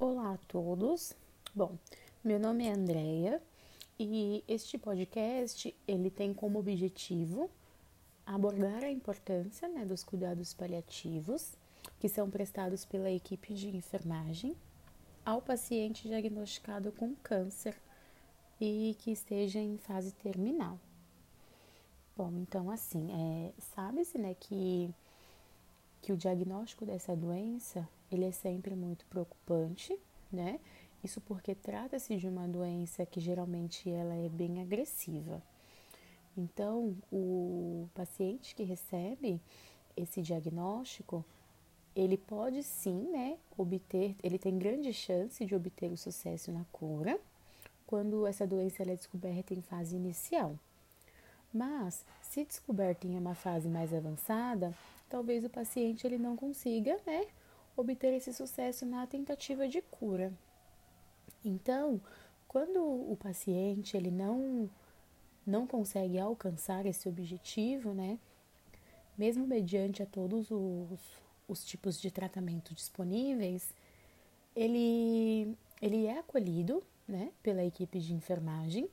Olá a todos. Bom, meu nome é Andreia e este podcast ele tem como objetivo abordar a importância né, dos cuidados paliativos que são prestados pela equipe de enfermagem ao paciente diagnosticado com câncer e que esteja em fase terminal. Bom, então assim, é, sabe-se né, que, que o diagnóstico dessa doença ele é sempre muito preocupante, né? Isso porque trata-se de uma doença que geralmente ela é bem agressiva. Então, o paciente que recebe esse diagnóstico, ele pode sim, né, obter, ele tem grande chance de obter o sucesso na cura quando essa doença é descoberta em fase inicial. Mas, se descoberta em uma fase mais avançada, talvez o paciente ele não consiga, né, obter esse sucesso na tentativa de cura. Então, quando o paciente ele não não consegue alcançar esse objetivo, né? Mesmo mediante a todos os, os tipos de tratamento disponíveis, ele, ele é acolhido, né, pela equipe de enfermagem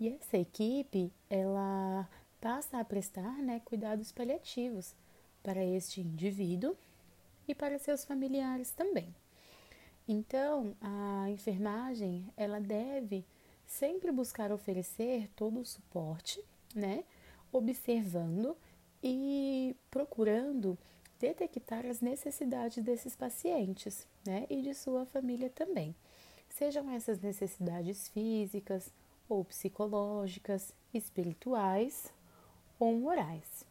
e essa equipe, ela passa a prestar, né, cuidados paliativos para este indivíduo e para seus familiares também. Então, a enfermagem, ela deve sempre buscar oferecer todo o suporte, né? Observando e procurando detectar as necessidades desses pacientes, né? E de sua família também. Sejam essas necessidades físicas ou psicológicas, espirituais ou morais.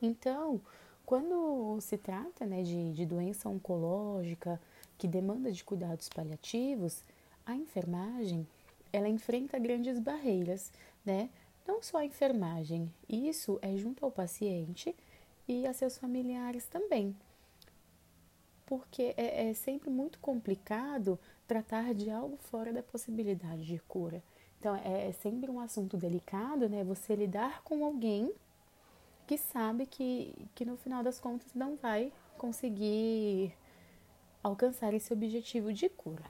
Então, quando se trata né, de, de doença oncológica que demanda de cuidados paliativos, a enfermagem ela enfrenta grandes barreiras, né? Não só a enfermagem, isso é junto ao paciente e a seus familiares também. Porque é, é sempre muito complicado tratar de algo fora da possibilidade de cura. Então, é, é sempre um assunto delicado, né? Você lidar com alguém que sabe que, que no final das contas não vai conseguir alcançar esse objetivo de cura.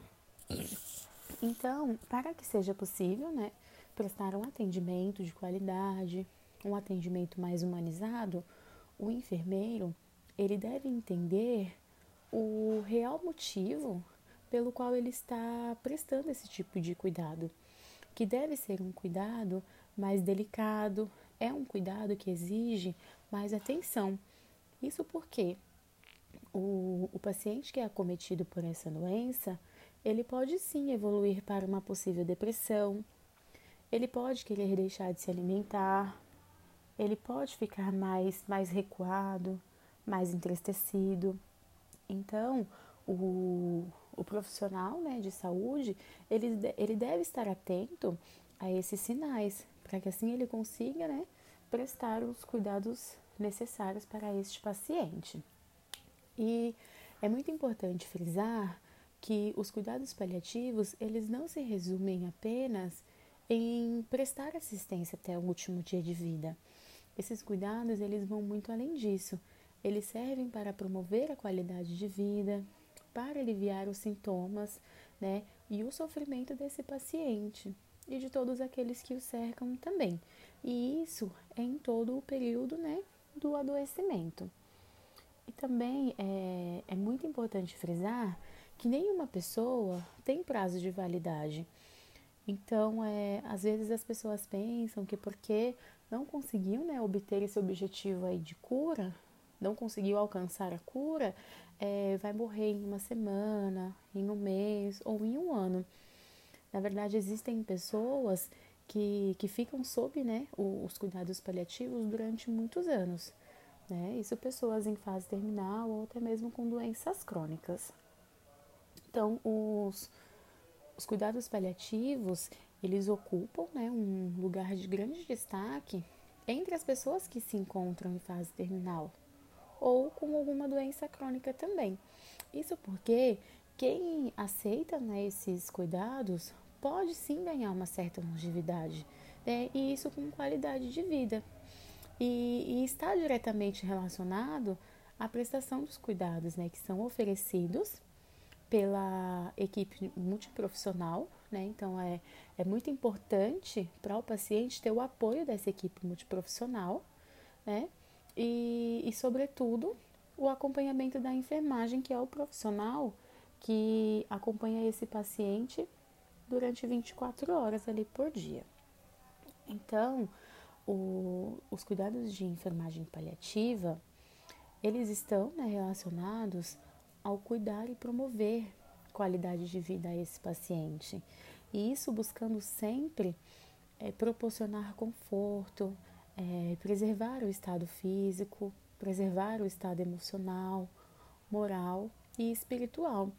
Então, para que seja possível, né, prestar um atendimento de qualidade, um atendimento mais humanizado, o enfermeiro ele deve entender o real motivo pelo qual ele está prestando esse tipo de cuidado, que deve ser um cuidado mais delicado, é um cuidado que exige mais atenção. Isso porque o, o paciente que é acometido por essa doença, ele pode sim evoluir para uma possível depressão, ele pode querer deixar de se alimentar, ele pode ficar mais, mais recuado, mais entristecido. Então, o, o profissional né, de saúde, ele, ele deve estar atento a esses sinais, para que assim ele consiga né, prestar os cuidados necessários para este paciente. E é muito importante frisar que os cuidados paliativos, eles não se resumem apenas em prestar assistência até o último dia de vida. Esses cuidados, eles vão muito além disso. Eles servem para promover a qualidade de vida, para aliviar os sintomas, né, e o sofrimento desse paciente e de todos aqueles que o cercam também. E isso é em todo o período né, do adoecimento. E também é, é muito importante frisar que nenhuma pessoa tem prazo de validade. Então, é, às vezes as pessoas pensam que porque não conseguiu né, obter esse objetivo aí de cura, não conseguiu alcançar a cura, é, vai morrer em uma semana, em um mês ou em um ano. Na verdade, existem pessoas que, que ficam sob né, os cuidados paliativos durante muitos anos. Né? Isso pessoas em fase terminal ou até mesmo com doenças crônicas. Então, os, os cuidados paliativos, eles ocupam né, um lugar de grande destaque entre as pessoas que se encontram em fase terminal ou com alguma doença crônica também. Isso porque quem aceita né, esses cuidados pode sim ganhar uma certa longevidade, né, e isso com qualidade de vida. E, e, está diretamente relacionado à prestação dos cuidados né, que são oferecidos pela equipe multiprofissional, né? Então é, é muito importante para o paciente ter o apoio dessa equipe multiprofissional, né? E, e sobretudo o acompanhamento da enfermagem, que é o profissional que acompanha esse paciente durante 24 horas ali por dia. Então, o, os cuidados de enfermagem paliativa, eles estão né, relacionados ao cuidar e promover qualidade de vida a esse paciente. E isso buscando sempre é, proporcionar conforto, é, preservar o estado físico, preservar o estado emocional, moral e espiritual.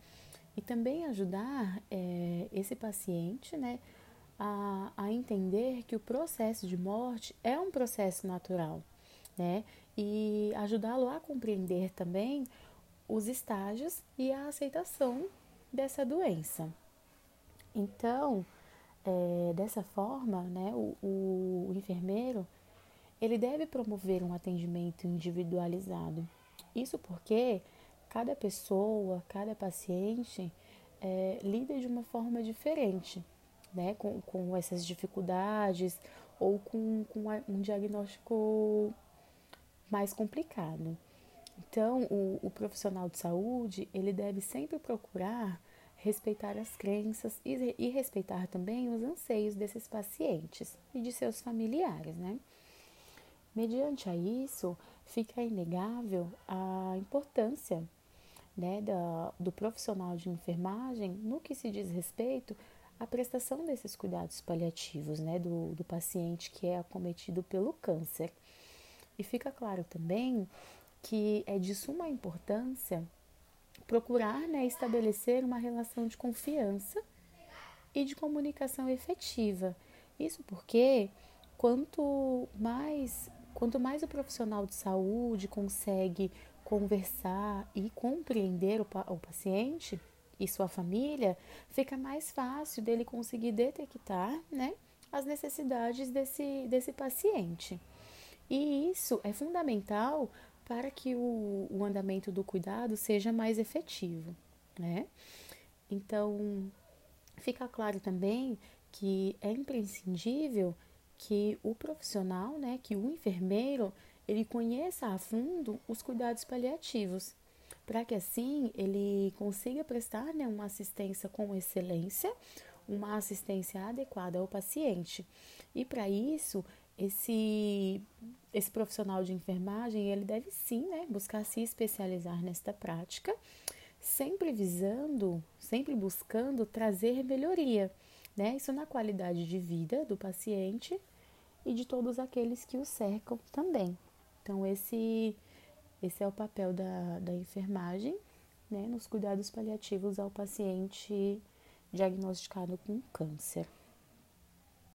E também ajudar é, esse paciente né, a, a entender que o processo de morte é um processo natural, né? E ajudá-lo a compreender também os estágios e a aceitação dessa doença. Então, é, dessa forma, né, o, o, o enfermeiro ele deve promover um atendimento individualizado. Isso porque cada pessoa, cada paciente é, lida de uma forma diferente né, com, com essas dificuldades ou com, com um diagnóstico mais complicado. Então, o, o profissional de saúde, ele deve sempre procurar respeitar as crenças e, e, respeitar também os anseios desses pacientes e de seus familiares, né? Mediante a isso, fica inegável a importância né, da, do profissional de enfermagem no que se diz respeito à prestação desses cuidados paliativos né, do, do paciente que é acometido pelo câncer. E fica claro também que é de suma importância procurar né, estabelecer uma relação de confiança e de comunicação efetiva. Isso porque quanto mais quanto mais o profissional de saúde consegue conversar e compreender o, o paciente e sua família, fica mais fácil dele conseguir detectar né, as necessidades desse, desse paciente. E isso é fundamental para que o, o andamento do cuidado seja mais efetivo, né? Então, fica claro também que é imprescindível que o profissional, né, que o enfermeiro, ele conheça a fundo os cuidados paliativos, para que assim ele consiga prestar né, uma assistência com excelência, uma assistência adequada ao paciente. E para isso, esse esse profissional de enfermagem, ele deve sim, né, buscar se especializar nesta prática, sempre visando, sempre buscando trazer melhoria, né? Isso na qualidade de vida do paciente e de todos aqueles que o cercam também. Então, esse, esse é o papel da, da enfermagem, né, nos cuidados paliativos ao paciente diagnosticado com câncer.